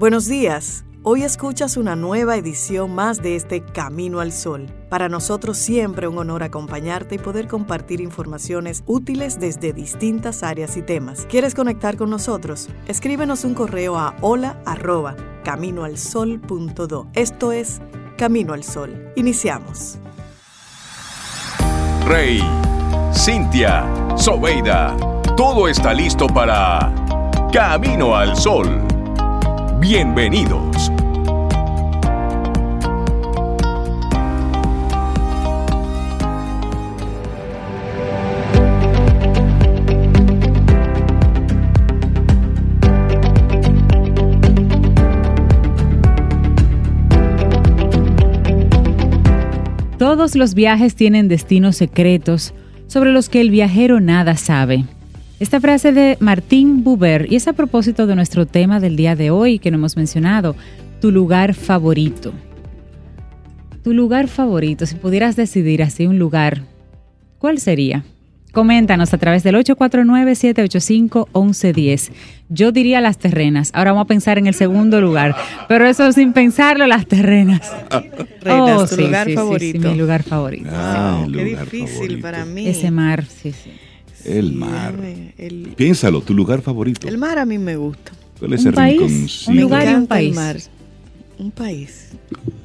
Buenos días. Hoy escuchas una nueva edición más de este Camino al Sol. Para nosotros siempre un honor acompañarte y poder compartir informaciones útiles desde distintas áreas y temas. ¿Quieres conectar con nosotros? Escríbenos un correo a hola. Esto es Camino al Sol. Iniciamos. Rey, Cintia, Sobeida, todo está listo para Camino al Sol. Bienvenidos. Todos los viajes tienen destinos secretos sobre los que el viajero nada sabe. Esta frase de Martín Buber y es a propósito de nuestro tema del día de hoy que no hemos mencionado, tu lugar favorito. Tu lugar favorito, si pudieras decidir así un lugar, ¿cuál sería? Coméntanos a través del 849-785-1110. Yo diría las terrenas. Ahora vamos a pensar en el segundo lugar. Pero eso sin pensarlo, las terrenas. Reinas, tu lugar favorito. mi lugar favorito. Ah, Qué lugar difícil favorito. para mí. Ese mar, sí, sí. El mar. El, Piénsalo, tu lugar favorito. el mar a mí me gusta. ¿Cuál es Un el país, rinconcito? un lugar y un el país. mar. Un país.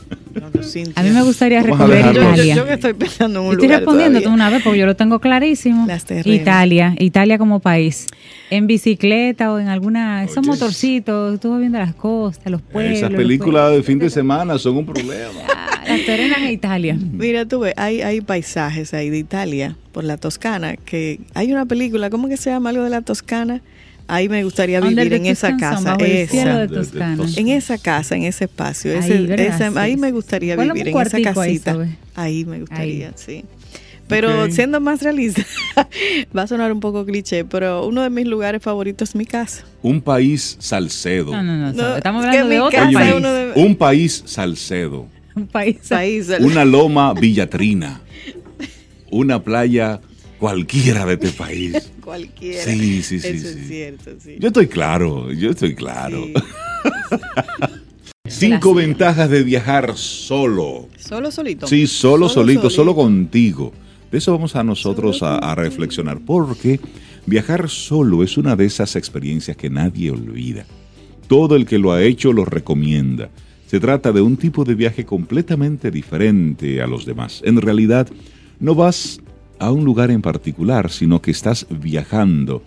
A mí me gustaría recorrer dejarlo. Yo, yo, Italia. yo que estoy pensando en un Estoy lugar respondiendo todavía. una vez porque yo lo tengo clarísimo. Las terrenas. Italia, Italia como país. En bicicleta o en alguna, esos Oye. motorcitos, estuvo viendo las costas, los pueblos. Esas los películas de fin de semana son un problema. Las terrenas en Italia. Mira, tú ves, hay, hay paisajes ahí de Italia, por la Toscana, que hay una película, ¿cómo que se llama algo de la Toscana? Ahí me gustaría vivir en esa casa. Esa. En esa casa, en ese espacio. Ahí, me gustaría vivir, en esa ahí, casita. Ahí me gustaría, Ahí. sí. Pero siendo más realista, va a sonar un poco cliché, pero uno de mis lugares favoritos es mi casa. Un país salcedo. No, no, no. No, estamos es que hablando de mi otro casa Oye, país. uno de- Un país salcedo. Un país. País, Una loma villatrina. Una playa cualquiera de este país. cualquiera. Sí, sí, sí, Eso sí. es cierto, sí. Yo estoy claro, yo estoy claro. Sí. Cinco ventajas de viajar solo. Solo solito. Sí, solo, solito, solo contigo. De eso vamos a nosotros a, a reflexionar, porque viajar solo es una de esas experiencias que nadie olvida. Todo el que lo ha hecho lo recomienda. Se trata de un tipo de viaje completamente diferente a los demás. En realidad, no vas a un lugar en particular, sino que estás viajando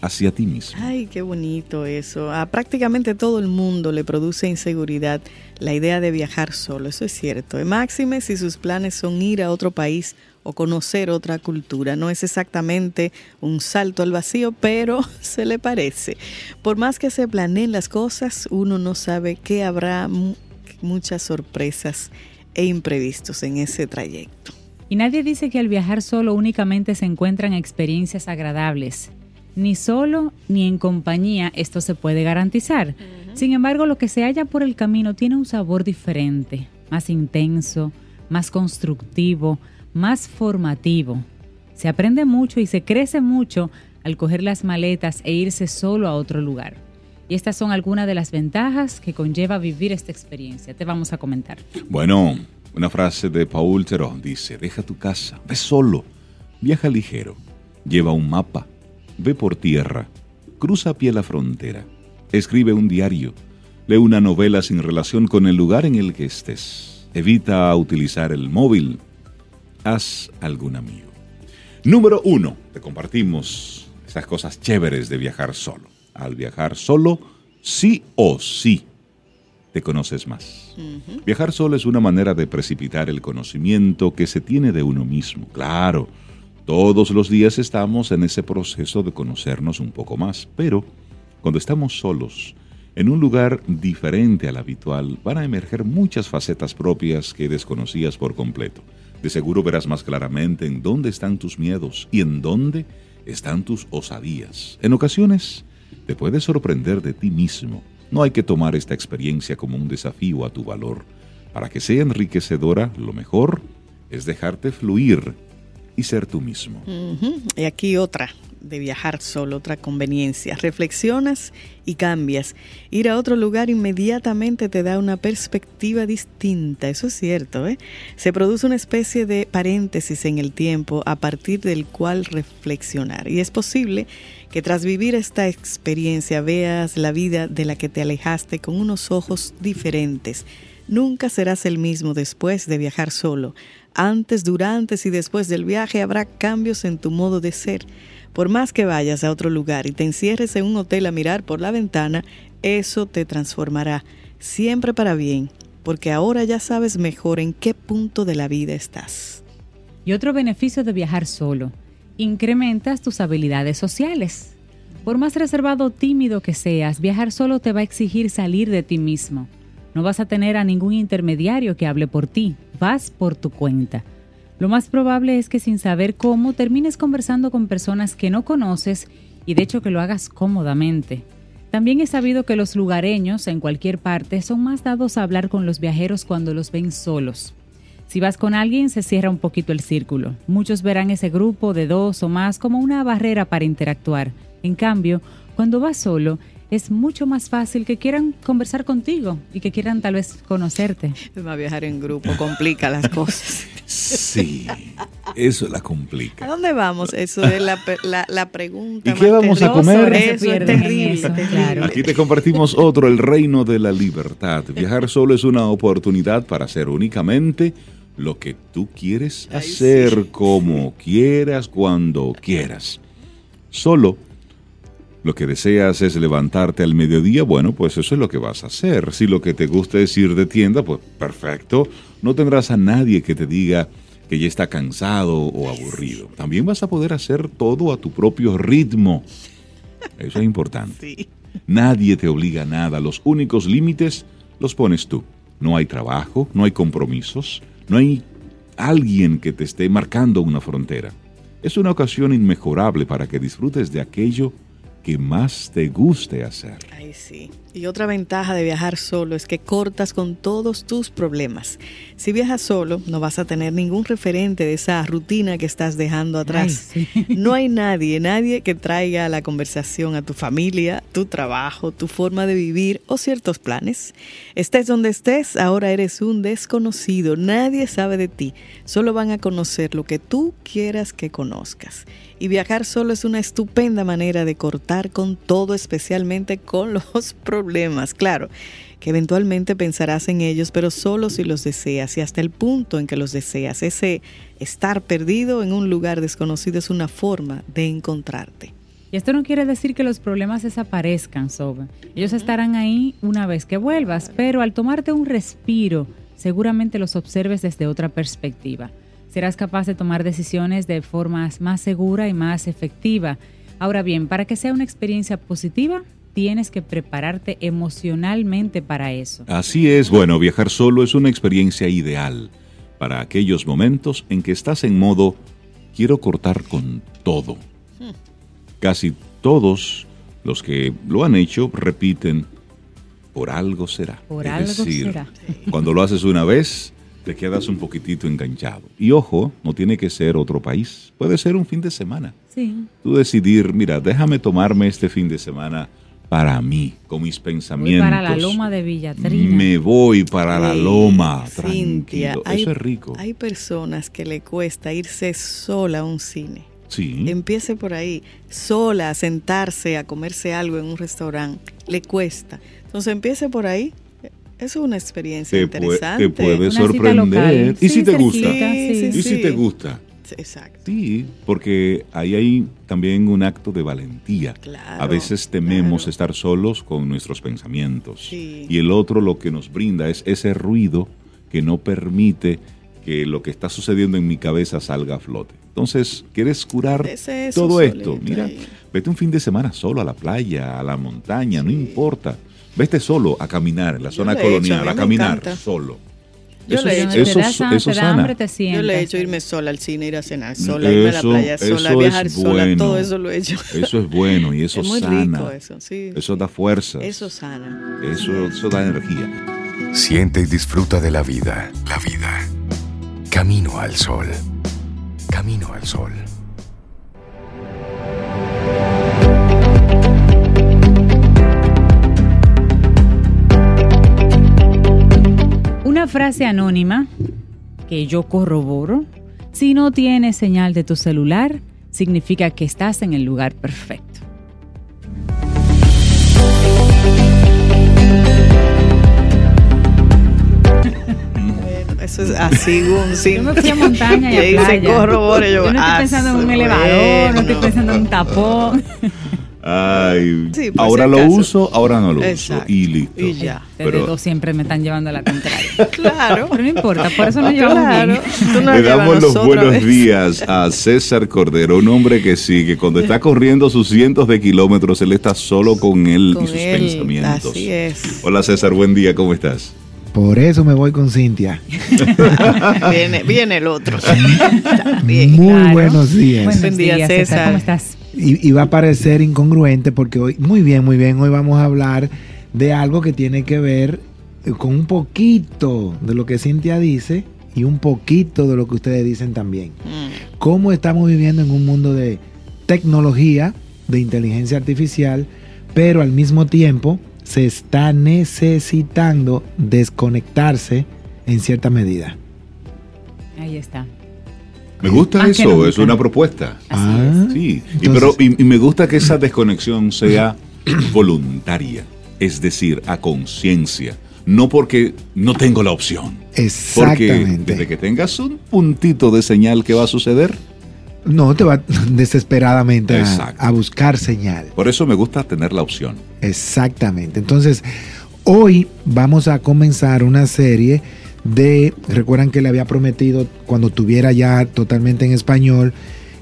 hacia ti mismo. Ay, qué bonito eso. A prácticamente todo el mundo le produce inseguridad la idea de viajar solo, eso es cierto. Máxime si sus planes son ir a otro país o conocer otra cultura. No es exactamente un salto al vacío, pero se le parece. Por más que se planeen las cosas, uno no sabe que habrá mu- muchas sorpresas e imprevistos en ese trayecto. Y nadie dice que al viajar solo únicamente se encuentran experiencias agradables. Ni solo ni en compañía esto se puede garantizar. Sin embargo, lo que se halla por el camino tiene un sabor diferente, más intenso, más constructivo, más formativo. Se aprende mucho y se crece mucho al coger las maletas e irse solo a otro lugar. Y estas son algunas de las ventajas que conlleva vivir esta experiencia. Te vamos a comentar. Bueno, una frase de Paul Theroux dice, deja tu casa, ve solo, viaja ligero, lleva un mapa, ve por tierra, cruza a pie la frontera, escribe un diario, lee una novela sin relación con el lugar en el que estés, evita utilizar el móvil, haz algún amigo. Número uno, te compartimos esas cosas chéveres de viajar solo. Al viajar solo, sí o sí, te conoces más. Viajar solo es una manera de precipitar el conocimiento que se tiene de uno mismo. Claro, todos los días estamos en ese proceso de conocernos un poco más, pero cuando estamos solos, en un lugar diferente al habitual, van a emerger muchas facetas propias que desconocías por completo. De seguro verás más claramente en dónde están tus miedos y en dónde están tus osadías. En ocasiones, te puedes sorprender de ti mismo. No hay que tomar esta experiencia como un desafío a tu valor. Para que sea enriquecedora, lo mejor es dejarte fluir y ser tú mismo. Y aquí otra de viajar solo, otra conveniencia. Reflexionas y cambias. Ir a otro lugar inmediatamente te da una perspectiva distinta, eso es cierto. ¿eh? Se produce una especie de paréntesis en el tiempo a partir del cual reflexionar. Y es posible que tras vivir esta experiencia veas la vida de la que te alejaste con unos ojos diferentes. Nunca serás el mismo después de viajar solo. Antes, durante y después del viaje habrá cambios en tu modo de ser. Por más que vayas a otro lugar y te encierres en un hotel a mirar por la ventana, eso te transformará, siempre para bien, porque ahora ya sabes mejor en qué punto de la vida estás. Y otro beneficio de viajar solo incrementas tus habilidades sociales. Por más reservado o tímido que seas, viajar solo te va a exigir salir de ti mismo. No vas a tener a ningún intermediario que hable por ti, vas por tu cuenta. Lo más probable es que sin saber cómo termines conversando con personas que no conoces y de hecho que lo hagas cómodamente. También he sabido que los lugareños en cualquier parte son más dados a hablar con los viajeros cuando los ven solos. Si vas con alguien, se cierra un poquito el círculo. Muchos verán ese grupo de dos o más como una barrera para interactuar. En cambio, cuando vas solo, es mucho más fácil que quieran conversar contigo y que quieran tal vez conocerte. Va a viajar en grupo complica las cosas. Sí, eso la complica. ¿A dónde vamos? Eso es la, la, la pregunta. ¿Y qué vamos a comer? Eso es terrible. Claro. Aquí te compartimos otro, el reino de la libertad. Viajar solo es una oportunidad para hacer únicamente lo que tú quieres Ay, hacer, sí. como quieras, cuando quieras. Solo lo que deseas es levantarte al mediodía, bueno, pues eso es lo que vas a hacer. Si lo que te gusta es ir de tienda, pues perfecto. No tendrás a nadie que te diga que ya está cansado o aburrido. También vas a poder hacer todo a tu propio ritmo. Eso es importante. Sí. Nadie te obliga a nada. Los únicos límites los pones tú. No hay trabajo, no hay compromisos, no hay alguien que te esté marcando una frontera. Es una ocasión inmejorable para que disfrutes de aquello que más te guste hacer. Ay, sí. Y otra ventaja de viajar solo es que cortas con todos tus problemas. Si viajas solo, no vas a tener ningún referente de esa rutina que estás dejando atrás. Ay, sí. No hay nadie, nadie que traiga a la conversación a tu familia, tu trabajo, tu forma de vivir o ciertos planes. Estés donde estés, ahora eres un desconocido. Nadie sabe de ti. Solo van a conocer lo que tú quieras que conozcas. Y viajar solo es una estupenda manera de cortar con todo, especialmente con los problemas. Claro, que eventualmente pensarás en ellos, pero solo si los deseas y hasta el punto en que los deseas. Ese estar perdido en un lugar desconocido es una forma de encontrarte. Y esto no quiere decir que los problemas desaparezcan, Soba. Ellos estarán ahí una vez que vuelvas, pero al tomarte un respiro, seguramente los observes desde otra perspectiva. Serás capaz de tomar decisiones de forma más segura y más efectiva. Ahora bien, para que sea una experiencia positiva, tienes que prepararte emocionalmente para eso. Así es, bueno, viajar solo es una experiencia ideal para aquellos momentos en que estás en modo quiero cortar con todo. Casi todos los que lo han hecho repiten por algo será. Por Es algo decir, será. Cuando lo haces una vez, te quedas un poquitito enganchado. Y ojo, no tiene que ser otro país, puede ser un fin de semana. Sí. Tú decidir, mira, déjame tomarme este fin de semana para mí, con mis Voy pensamientos. para la loma de Villatrina. Me voy para la loma, Cintia, tranquilo. hay- Eso es rico. Hay personas que le cuesta irse sola a un cine. Sí. Empiece por ahí, sola, a sentarse, a comerse algo en un restaurante. Le cuesta. Entonces empiece por ahí. Es una experiencia Te, interesante. te puede Una cita sorprender. local. ¿Y Sí, si te cerquita, gusta? sí. Sí, ¿Y si te gusta? Sí, Exacto. Sí, porque ahí hay también un acto de valentía. Claro, a veces tememos claro. estar solos con nuestros pensamientos. Sí. Y el otro lo que nos brinda es ese ruido que no permite que lo que está sucediendo en mi cabeza salga a flote. Entonces, ¿quieres curar todo esto? Mira, ahí. vete un fin de semana solo a la playa, a la montaña, no importa. Vete solo a caminar en la zona lo he hecho, colonial, a caminar encanta. solo. Yo eso lo he es- hecho. Donde eso, te da, sa- eso te da sana. hambre, te sientas. Yo le he hecho irme sola al cine, ir a cenar sola, irme a la Eso- playa sola, eso viajar sola, todo eso lo he hecho. Eso es bueno y eso es muy sana. rico eso, sí. Eso da fuerza. Eso sana. Eso, eso da energía. Siente y disfruta de la vida. La vida. Camino al sol. Camino al sol. Frase anónima que yo corroboro. Si no tienes señal de tu celular, significa que estás en el lugar perfecto. Eso es así, un sí. Yo me fui a montaña y a playa. Dice corrobore, yo, yo no estoy pensando en un elevador, no estoy pensando en un tapón. Ay, pues, ahora lo uso, ahora no lo uso. Y listo. Y ya. Pero siempre me están llevando a la contraria. claro. Pero no importa, por eso nos llevamos claro. bien. Le damos los buenos días a César Cordero, un hombre que sí, que cuando está corriendo sus cientos de kilómetros, él está solo con él y sus pensamientos. Así es. Hola César, buen día, ¿cómo estás? Por eso me voy con Cintia. viene, el otro. Muy buenos días. Buenos días, César. ¿Cómo estás? Y, va a parecer incongruente porque hoy, muy bien, muy bien, hoy vamos a hablar de algo que tiene que ver con un poquito de lo que Cintia dice y un poquito de lo que ustedes dicen también. Mm. Cómo estamos viviendo en un mundo de tecnología, de inteligencia artificial, pero al mismo tiempo se está necesitando desconectarse en cierta medida. Ahí está. Me gusta eso, es una propuesta. Ah, sí, y, pero, y, me gusta que esa desconexión sea voluntaria, es decir, a conciencia, no porque no tengo la opción. Exactamente. Porque desde que tengas un puntito de señal que va a suceder, no, te va desesperadamente a, buscar señal. Por eso me gusta tener la opción. Exactamente. Entonces, hoy vamos a comenzar una serie de, recuerdan que le había prometido cuando tuviera ya totalmente en español,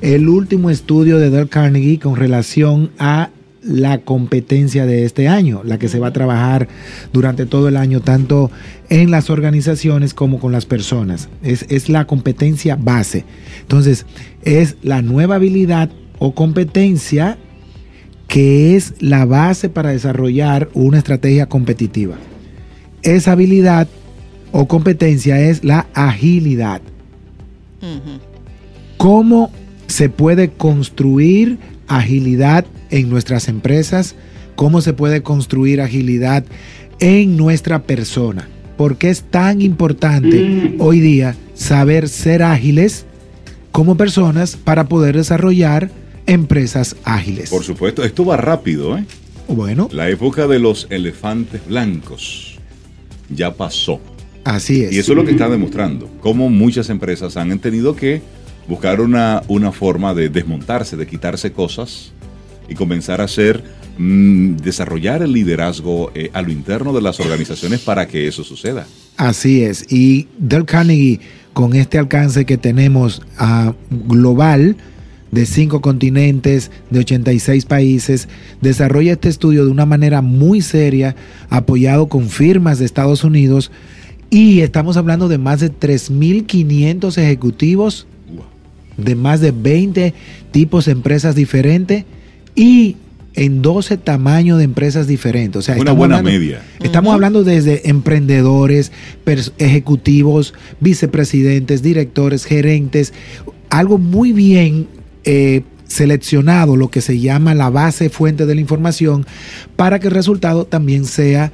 el último estudio de Dale Carnegie con relación a la competencia de este año, la que se va a trabajar durante todo el año, tanto en las organizaciones como con las personas. Es, es la competencia base. Entonces, es la nueva habilidad o competencia que es la base para desarrollar una estrategia competitiva. Esa habilidad o competencia es la agilidad. ¿Cómo se puede construir agilidad en nuestras empresas, cómo se puede construir agilidad en nuestra persona. ¿Por qué es tan importante hoy día saber ser ágiles como personas para poder desarrollar empresas ágiles? Por supuesto, esto va rápido, ¿eh? Bueno. La época de los elefantes blancos ya pasó. Así es. Y eso es lo que está demostrando, cómo muchas empresas han tenido que buscar una, una forma de desmontarse, de quitarse cosas y comenzar a hacer, mm, desarrollar el liderazgo eh, a lo interno de las organizaciones para que eso suceda. Así es. Y Del Carnegie, con este alcance que tenemos a global, de cinco continentes, de 86 países, desarrolla este estudio de una manera muy seria, apoyado con firmas de Estados Unidos, y estamos hablando de más de 3.500 ejecutivos, de más de 20 tipos de empresas diferentes, y en 12 tamaños de empresas diferentes. O sea, una buena media. Estamos hablando desde emprendedores, ejecutivos, vicepresidentes, directores, gerentes, algo muy bien eh, seleccionado, lo que se llama la base fuente de la información, para que el resultado también sea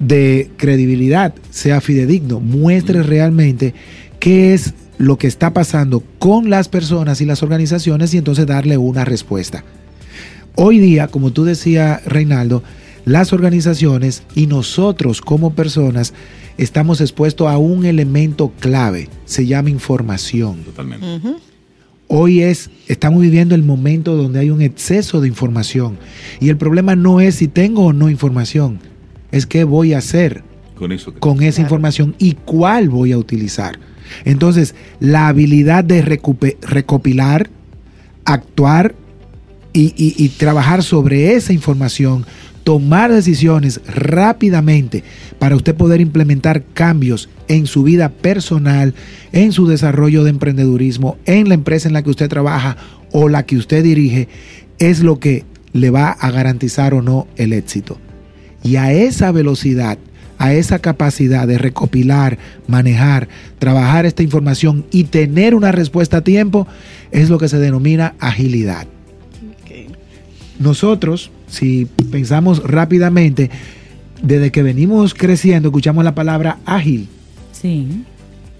de credibilidad, sea fidedigno, muestre realmente qué es lo que está pasando con las personas y las organizaciones y entonces darle una respuesta. Hoy día, como tú decías, Reinaldo, las organizaciones y nosotros como personas estamos expuestos a un elemento clave, se llama información. Totalmente. Hoy es, estamos viviendo el momento donde hay un exceso de información y el problema no es si tengo o no información, es qué voy a hacer con, eso con esa información y cuál voy a utilizar. Entonces, la habilidad de recopilar, actuar y, trabajar sobre esa información, tomar decisiones rápidamente para usted poder implementar cambios en su vida personal, en su desarrollo de emprendedurismo, en la empresa en la que usted trabaja o la que usted dirige, es lo que le va a garantizar o no el éxito. Y a esa velocidad, a esa capacidad de recopilar, manejar, trabajar esta información y tener una respuesta a tiempo, es lo que se denomina agilidad. Nosotros, si pensamos rápidamente, desde que venimos creciendo, escuchamos la palabra ágil. Sí.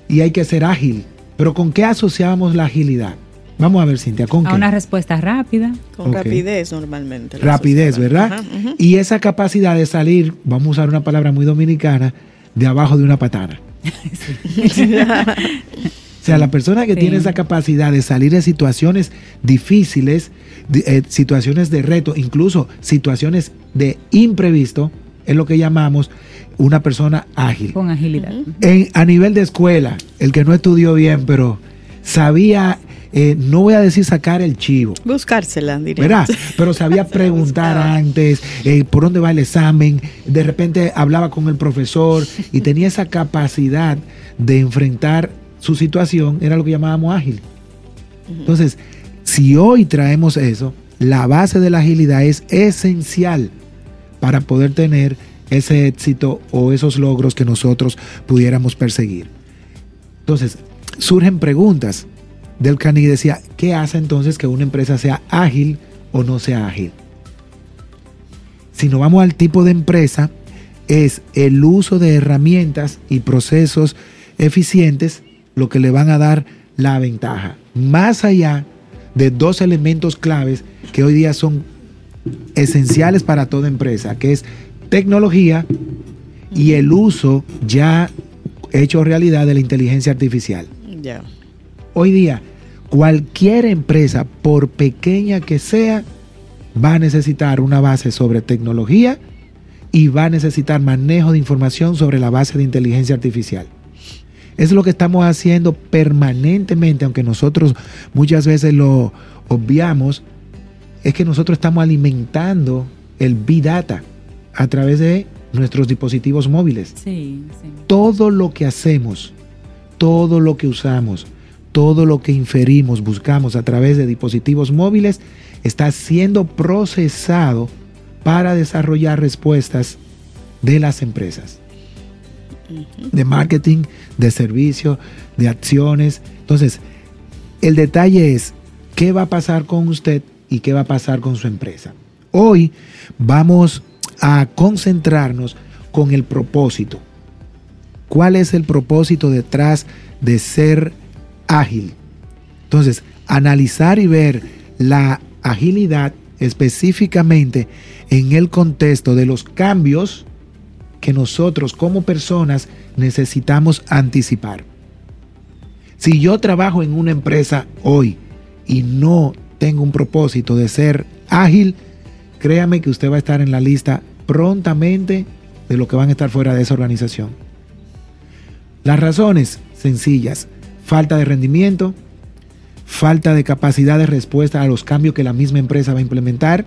Y hay que ser ágil. Pero ¿con qué asociamos la agilidad? Vamos a ver, Cintia, ¿con A qué? una respuesta rápida. Con rapidez normalmente. Rapidez. ¿verdad? Ajá. Y esa capacidad de salir, vamos a usar una palabra muy dominicana, de abajo de una patana. O sea, la persona que Sí. tiene esa capacidad de salir de situaciones difíciles, de- eh, situaciones de reto, incluso situaciones de imprevisto, es lo que llamamos una persona ágil. Con agilidad. En- a nivel de escuela, el que no estudió bien, pero sabía, eh, no voy a decir sacar el chivo, Buscársela, diría. ¿verdad? Pero sabía preguntar antes eh, por dónde va el examen, de repente hablaba con el profesor y tenía esa capacidad de enfrentar su situación, era lo que llamábamos ágil. Entonces, si hoy traemos eso, la base de la agilidad es esencial para poder tener ese éxito o esos logros que nosotros pudiéramos perseguir. Entonces, surgen preguntas. Del Carnegie decía, ¿qué hace entonces que una empresa sea ágil o no sea ágil? Si nos vamos al tipo de empresa, es el uso de herramientas y procesos eficientes lo que le van a dar la ventaja. Más allá de dos elementos claves que hoy día son esenciales para toda empresa, que es tecnología y el uso ya hecho realidad de la inteligencia artificial. Ya. Hoy día, cualquier empresa, por pequeña que sea, va a necesitar una base sobre tecnología y va a necesitar manejo de información sobre la base de inteligencia artificial. Es lo que estamos haciendo permanentemente, aunque nosotros muchas veces lo obviamos, es que nosotros estamos alimentando el Big Data a través de nuestros dispositivos móviles Sí, sí. todo lo que hacemos, todo lo que usamos, todo lo que inferimos, buscamos a través de dispositivos móviles, está siendo procesado para desarrollar respuestas de las empresas. De marketing, de servicio, de acciones. Entonces, el detalle es qué va a pasar con usted y qué va a pasar con su empresa. Hoy vamos a concentrarnos con el propósito. ¿Cuál es el propósito detrás de ser ágil? Entonces, analizar y ver la agilidad específicamente en el contexto de los cambios que nosotros como personas necesitamos anticipar. Si yo trabajo en una empresa hoy y no tengo un propósito de ser ágil, créame que usted va a estar en la lista prontamente de lo que van a estar fuera de esa organización. Las razones sencillas, falta de rendimiento, falta de capacidad de respuesta a los cambios que la misma empresa va a implementar,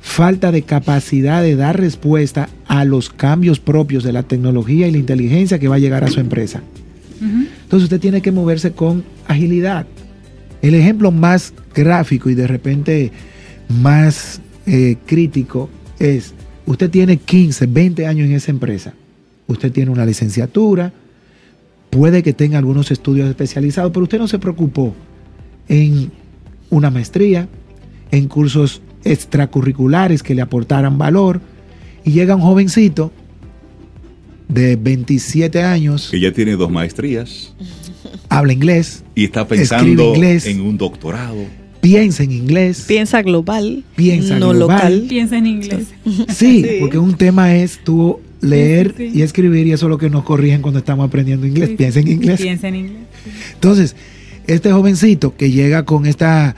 falta de capacidad de dar respuesta a los cambios propios de la tecnología y la inteligencia que va a llegar a su empresa. Entonces usted tiene que moverse con agilidad. El ejemplo más gráfico y de repente más eh, crítico es, usted tiene 15, 20 años en esa empresa. Usted tiene una licenciatura, puede que tenga algunos estudios especializados, pero usted no se preocupó en una maestría, en cursos extracurriculares que le aportaran valor, y llega un jovencito de 27 años, Que ya tiene dos maestrías habla inglés, y está pensando inglés. en un doctorado. piensa en inglés. Piensa global, Piensa no global. local. Piensa en inglés. Sí, Sí. porque un tema es tú leer Sí, sí, sí. y escribir y eso es lo que nos corrigen cuando estamos aprendiendo inglés. Sí, Piensa en inglés. Piensa en inglés. Entonces, este jovencito que llega con esta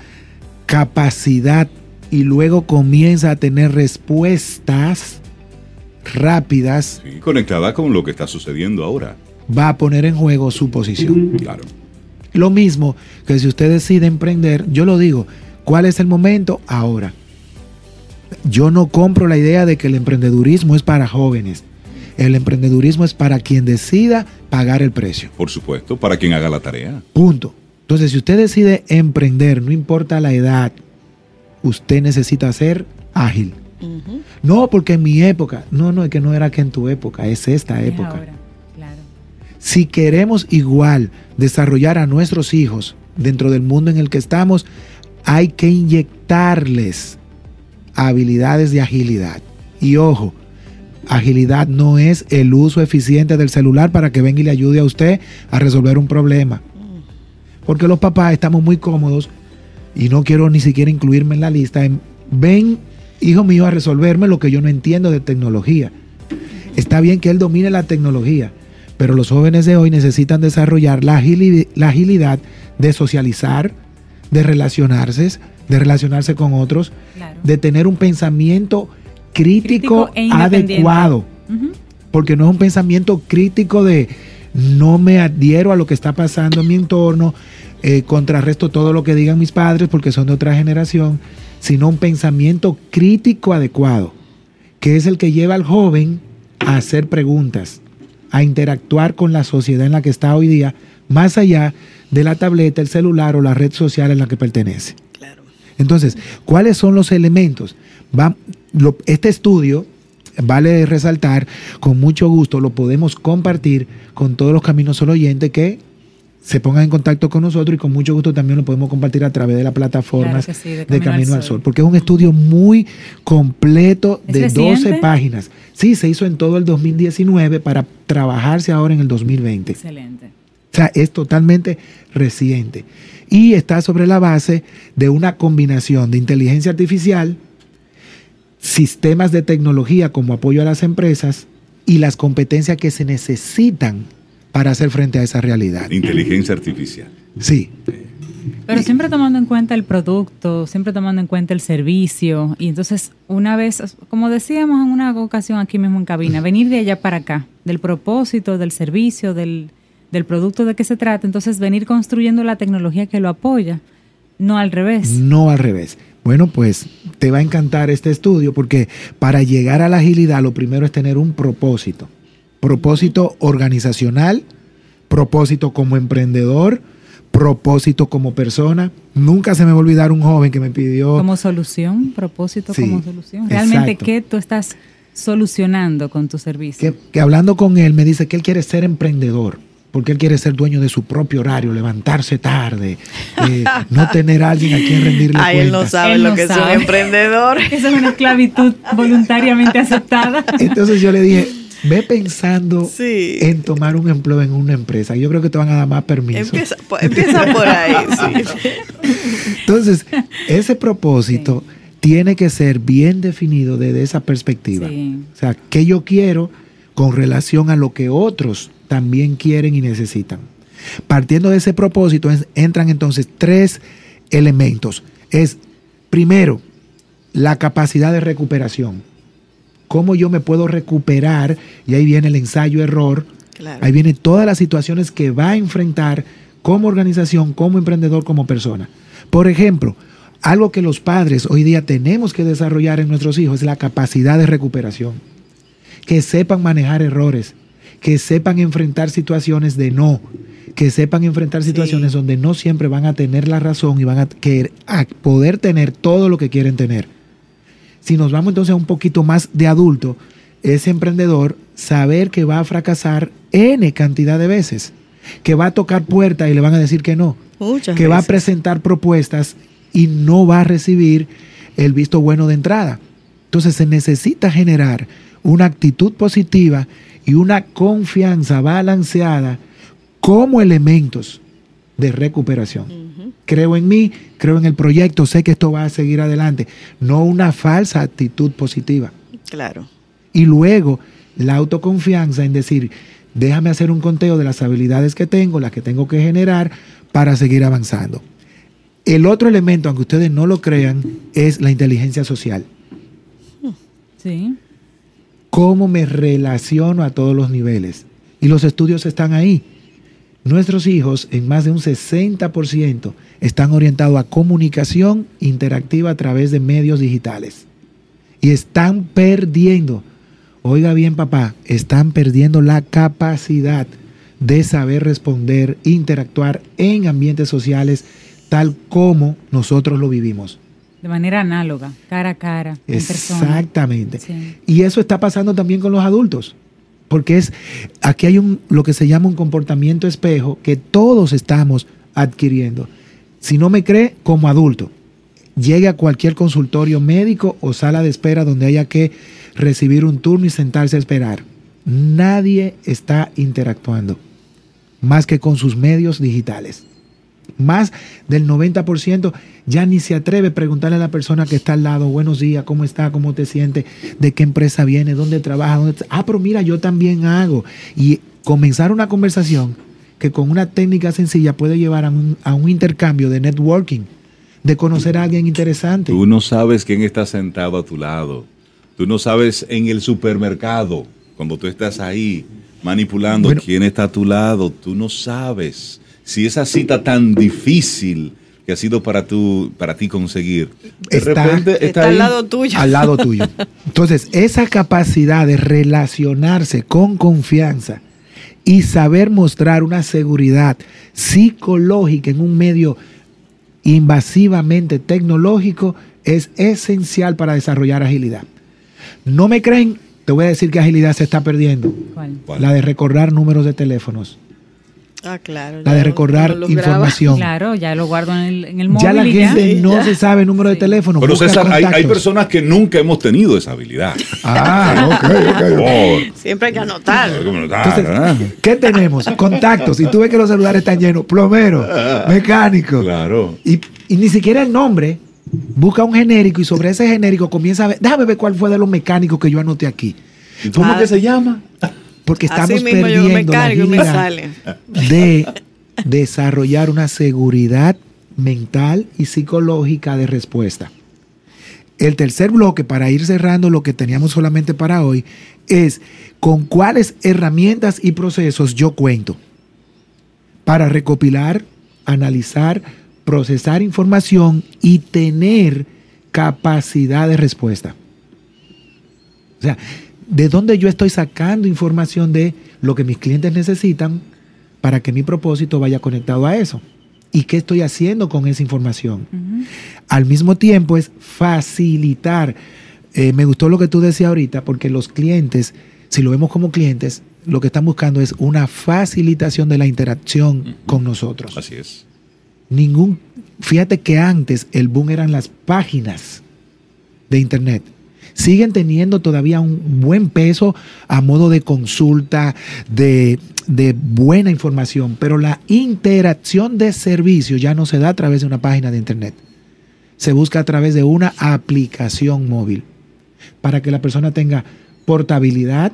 capacidad y luego comienza a tener respuestas rápidas, Sí, conectada con lo que está sucediendo ahora. va a poner en juego su posición. Claro. Lo mismo que si usted decide emprender, yo lo digo, ¿cuál es el momento? Ahora. Yo no compro la idea de que el emprendedurismo es para jóvenes. El emprendedurismo es para quien decida pagar el precio. Por supuesto, para quien haga la tarea. Punto. Entonces, si usted decide emprender, no importa la edad, usted necesita ser ágil. No, porque en mi época, no, no, es que no era que en tu época, es esta Es época. ahora, claro. Si queremos igual desarrollar a nuestros hijos dentro del mundo en el que estamos, hay que inyectarles habilidades de agilidad. Y ojo, agilidad no es el uso eficiente del celular para que venga y le ayude a usted a resolver un problema. Porque los papás estamos muy cómodos y no quiero ni siquiera incluirme en la lista. en, ven, hijo mío, a resolverme lo que yo no entiendo de tecnología. Está bien que él domine la tecnología, pero los jóvenes de hoy necesitan desarrollar la, agili- la agilidad de socializar, de relacionarse, de relacionarse con otros, Claro. de tener un pensamiento crítico, Crítico e adecuado. Porque no es un pensamiento crítico de no me adhiero a lo que está pasando en mi entorno, eh, contrarresto todo lo que digan mis padres porque son de otra generación, sino un pensamiento crítico adecuado, que es el que lleva al joven a hacer preguntas, a interactuar con la sociedad en la que está hoy día, más allá de la tableta, el celular o la red social en la que pertenece. Claro. Entonces, ¿cuáles son los elementos? Va- lo- este estudio, vale resaltar, con mucho gusto lo podemos compartir con todos los caminos solo oyentes que se pongan en contacto con nosotros y con mucho gusto también lo podemos compartir a través de las plataformas Claro que sí, de de Camino al al Sol. Porque es un estudio muy completo ¿Es de 12 reciente? páginas. Sí, se hizo en todo el 2019 para trabajarse ahora en el 2020. Excelente. O sea, es totalmente reciente. Y está sobre la base de una combinación de inteligencia artificial, sistemas de tecnología como apoyo a las empresas y las competencias que se necesitan para hacer frente a esa realidad. Inteligencia artificial. Sí, Pero siempre tomando en cuenta el producto, siempre tomando en cuenta el servicio. Y entonces, una vez, como decíamos en una ocasión aquí mismo en cabina, venir de allá para acá, del propósito, del servicio, del, del producto de qué se trata, entonces venir construyendo la tecnología que lo apoya, no al revés. no al revés. Bueno, pues te va a encantar este estudio porque para llegar a la agilidad lo primero es tener un propósito. Propósito organizacional, propósito como emprendedor, propósito como persona. Nunca se me va a olvidar un joven que me pidió... Como solución, propósito Sí, como solución. Realmente, exacto. ¿qué tú estás solucionando con tu servicio? que, que hablando con él me dice que él quiere ser emprendedor, porque él quiere ser dueño de su propio horario, levantarse tarde, eh, no tener a alguien a quien rendirle Ay, él no cuentas. sabe Él lo no que es un emprendedor. Esa es una esclavitud voluntariamente aceptada. Entonces yo le dije, ve pensando Sí. en tomar un empleo en una empresa. Yo creo que te van a dar más permiso. Empieza, po- empieza por ahí, sí. Entonces, ese propósito tiene que ser bien definido desde esa perspectiva. Sí. O sea, ¿qué yo quiero con relación a lo que otros también quieren y necesitan? Partiendo de ese propósito, es- entran entonces tres elementos. Es, primero, la capacidad de recuperación. ¿Cómo yo me puedo recuperar? Y ahí viene el ensayo-error. Claro. Ahí vienen todas las situaciones que va a enfrentar como organización, como emprendedor, como persona. Por ejemplo, algo que los padres hoy día tenemos que desarrollar en nuestros hijos es la capacidad de recuperación. Que sepan manejar errores, que sepan enfrentar situaciones de no, que sepan enfrentar Sí. situaciones donde no siempre van a tener la razón y van a, querer- a poder tener todo lo que quieren tener. Si nos vamos entonces a un poquito más de adulto, ese emprendedor saber que va a fracasar N cantidad de veces, que va a tocar puertas y le van a decir que no, Muchas que va a presentar propuestas y no va a recibir el visto bueno de entrada. Entonces se necesita generar una actitud positiva y una confianza balanceada como elementos de recuperación. Creo en mí, creo en el proyecto, sé que esto va a seguir adelante, no una falsa actitud positiva. Claro. Y luego la autoconfianza en decir, déjame hacer un conteo de las habilidades que tengo, las que tengo que generar para seguir avanzando. El otro elemento, aunque ustedes no lo crean, es la inteligencia social. Sí. Cómo me relaciono a todos los niveles. Y los estudios están ahí. Nuestros hijos, en más de un 60%, están orientados a comunicación interactiva a través de medios digitales. Y están perdiendo, oiga bien papá, están perdiendo la capacidad de saber responder, interactuar en ambientes sociales tal como nosotros lo vivimos. De manera análoga, cara a cara, en persona. Exactamente. Sí. Y eso está pasando también con los adultos. Porque es, aquí hay un, lo que se llama un comportamiento espejo que todos estamos adquiriendo. Si no me cree, como adulto, llegue a cualquier consultorio médico o sala de espera donde haya que recibir un turno y sentarse a esperar. Nadie está interactuando más que con sus medios digitales. Más del 90% ya ni se atreve a preguntarle a la persona que está al lado, buenos días, ¿cómo está? ¿Cómo te sientes? ¿De qué empresa viene? ¿Dónde trabaja? ¿Dónde ah, pero mira, yo también hago. Y comenzar una conversación que con una técnica sencilla puede llevar a un, a un intercambio de networking, de conocer a alguien interesante. Tú no sabes quién está sentado a tu lado. Tú no sabes en el supermercado, cuando tú estás ahí manipulando Bueno. quién está a tu lado, tú no sabes si esa cita tan difícil que ha sido para, tu, para ti conseguir, de Está- repente está, Está al lado tuyo. al lado tuyo. Entonces, esa capacidad de relacionarse con confianza y saber mostrar una seguridad psicológica en un medio invasivamente tecnológico es esencial para desarrollar agilidad. ¿No me creen? Te voy a decir que agilidad se está perdiendo. La de recordar números de teléfonos. Ah, claro. La de ya recordar información. Claro, ya lo guardo en el, en el móvil. Ya la gente no ya. se sabe el número de teléfono. Pero César, hay, hay personas que nunca hemos tenido esa habilidad. Ah, ok, ok. Por favor. Siempre hay que anotar. Entonces, ¿qué tenemos? Contactos. Y tú ves que los celulares están llenos. Plomero, mecánico. Claro. Y, y ni siquiera el nombre. Busca un genérico y sobre ese genérico comienza a ver. Déjame ver cuál fue de los mecánicos que yo anoté aquí. ¿Y cómo Ah. que se llama? Porque estamos Así mismo yo perdiendo me la cargo me sale. de desarrollar una seguridad mental y psicológica de respuesta. El tercer bloque, para ir cerrando lo que teníamos solamente para hoy, es con cuáles herramientas y procesos yo cuento para recopilar, analizar, procesar información y tener capacidad de respuesta. O sea, ¿de dónde yo estoy sacando información de lo que mis clientes necesitan para que mi propósito vaya conectado a eso? ¿Y qué estoy haciendo con esa información? Al mismo tiempo es facilitar. Eh, me gustó lo que tú decías ahorita, porque los clientes, si lo vemos como clientes, lo que están buscando es una facilitación de la interacción con nosotros. Así es. Ningún, fíjate que antes el boom eran las páginas de internet. Siguen teniendo todavía un buen peso a modo de consulta, de, de buena información, pero la interacción de servicio ya no se da a través de una página de internet. Se busca a través de una aplicación móvil para que la persona tenga portabilidad,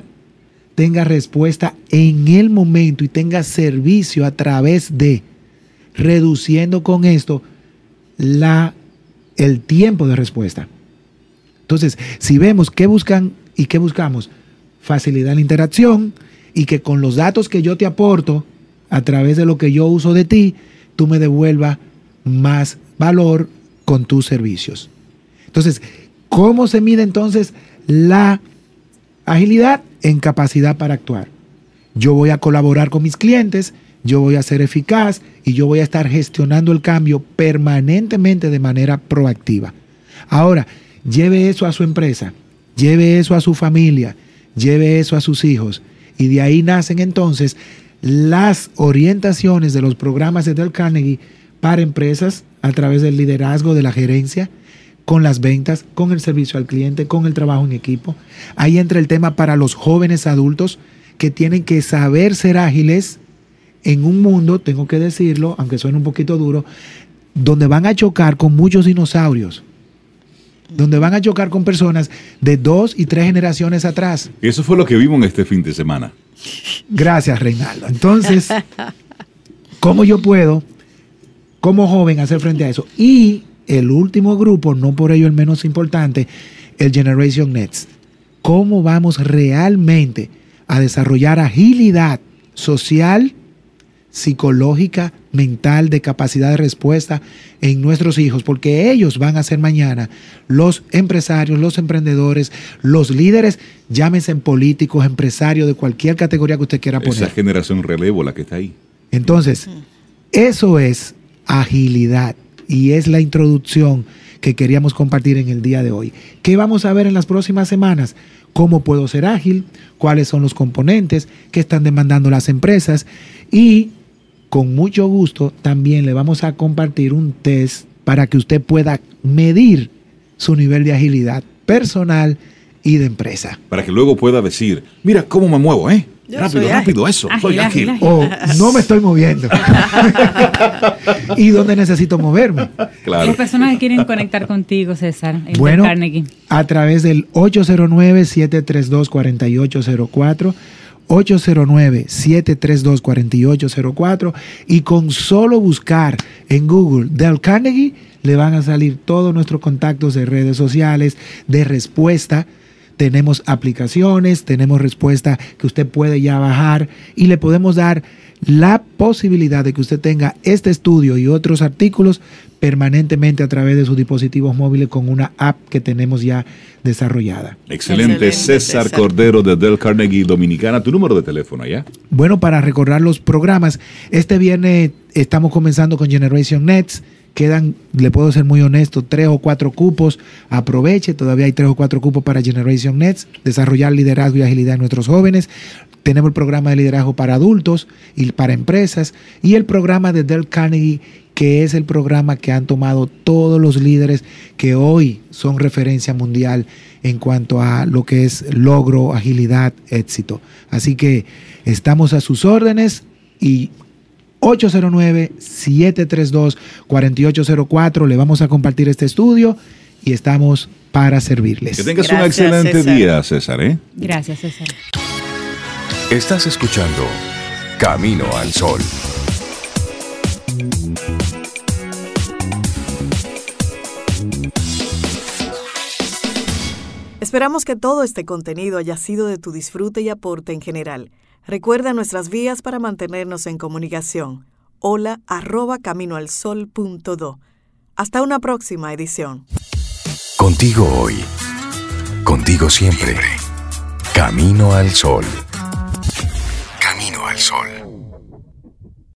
tenga respuesta en el momento y tenga servicio a través de reduciendo con esto la, el tiempo de respuesta. Entonces, si vemos qué buscan y qué buscamos, facilidad la interacción y que con los datos que yo te aporto a través de lo que yo uso de ti, tú me devuelvas más valor con tus servicios. Entonces, ¿cómo se mide entonces la agilidad en capacidad para actuar? Yo voy a colaborar con mis clientes, yo voy a ser eficaz y yo voy a estar gestionando el cambio permanentemente de manera proactiva. Ahora, lleve eso a su empresa, lleve eso a su familia, lleve eso a sus hijos y de ahí nacen entonces las orientaciones de los programas de Del Carnegie para empresas a través del liderazgo de la gerencia, con las ventas, con el servicio al cliente, con el trabajo en equipo. Ahí entra el tema para los jóvenes adultos que tienen que saber ser ágiles en un mundo, tengo que decirlo, aunque suene un poquito duro, donde van a chocar con muchos dinosaurios, donde van a chocar con personas de dos y tres generaciones atrás. Eso fue lo que vimos en este fin de semana. Gracias, Reinaldo. Entonces, ¿cómo yo puedo, como joven, hacer frente a eso? Y el último grupo, no por ello el menos importante, el Generation Next. ¿Cómo vamos realmente a desarrollar agilidad social, psicológica, mental, de capacidad de respuesta en nuestros hijos? Porque ellos van a ser mañana los empresarios, los emprendedores, los líderes, llámense políticos, empresarios, de cualquier categoría que usted quiera poner. Esa generación relevo la que está ahí. Entonces, eso es agilidad y es la introducción que queríamos compartir en el día de hoy. ¿Qué vamos a ver en las próximas semanas? ¿Cómo puedo ser ágil? ¿Cuáles son los componentes que están demandando las empresas? Y con mucho gusto también le vamos a compartir un test para que usted pueda medir su nivel de agilidad personal y de empresa. Para que luego pueda decir, mira cómo me muevo, ¿eh? Yo rápido, soy rápido, eso. Ágil, soy ágil. ágil, O no me estoy moviendo. ¿Y dónde necesito moverme? Claro. Las personas que quieren conectar contigo, César, en Bueno, Carnegie. a través del 809-732-4804, 809-732-4804 y con solo buscar en Google Del Carnegie le van a salir todos nuestros contactos de redes sociales, de respuesta. Tenemos aplicaciones, tenemos respuesta que usted puede ya bajar y le podemos dar la posibilidad de que usted tenga este estudio y otros artículos permanentemente a través de sus dispositivos móviles con una app que tenemos ya desarrollada. Excelente. Excelente, César, César. Cordero de Del Carnegie Dominicana. Tu número de teléfono allá. Bueno, para recordar los programas, este viernes estamos comenzando con Generation Nets. Quedan, le puedo ser muy honesto, tres o cuatro cupos. Aproveche, todavía hay tres o cuatro cupos para Generation Nets. Desarrollar liderazgo y agilidad en nuestros jóvenes. Tenemos el programa de liderazgo para adultos y para empresas. Y el programa de Del Carnegie, que es el programa que han tomado todos los líderes que hoy son referencia mundial en cuanto a lo que es logro, agilidad, éxito. Así que estamos a sus órdenes y 809-732-4804 le vamos a compartir este estudio y estamos para servirles. Que tengas un excelente César. día, César, ¿eh? Gracias, César. Estás escuchando Camino al Sol. Esperamos que todo este contenido haya sido de tu disfrute y aporte en general. Recuerda nuestras vías para mantenernos en comunicación. Hola arroba caminoalsol.do. Hasta una próxima edición. Contigo hoy. Contigo siempre. Camino al Sol. Camino al Sol.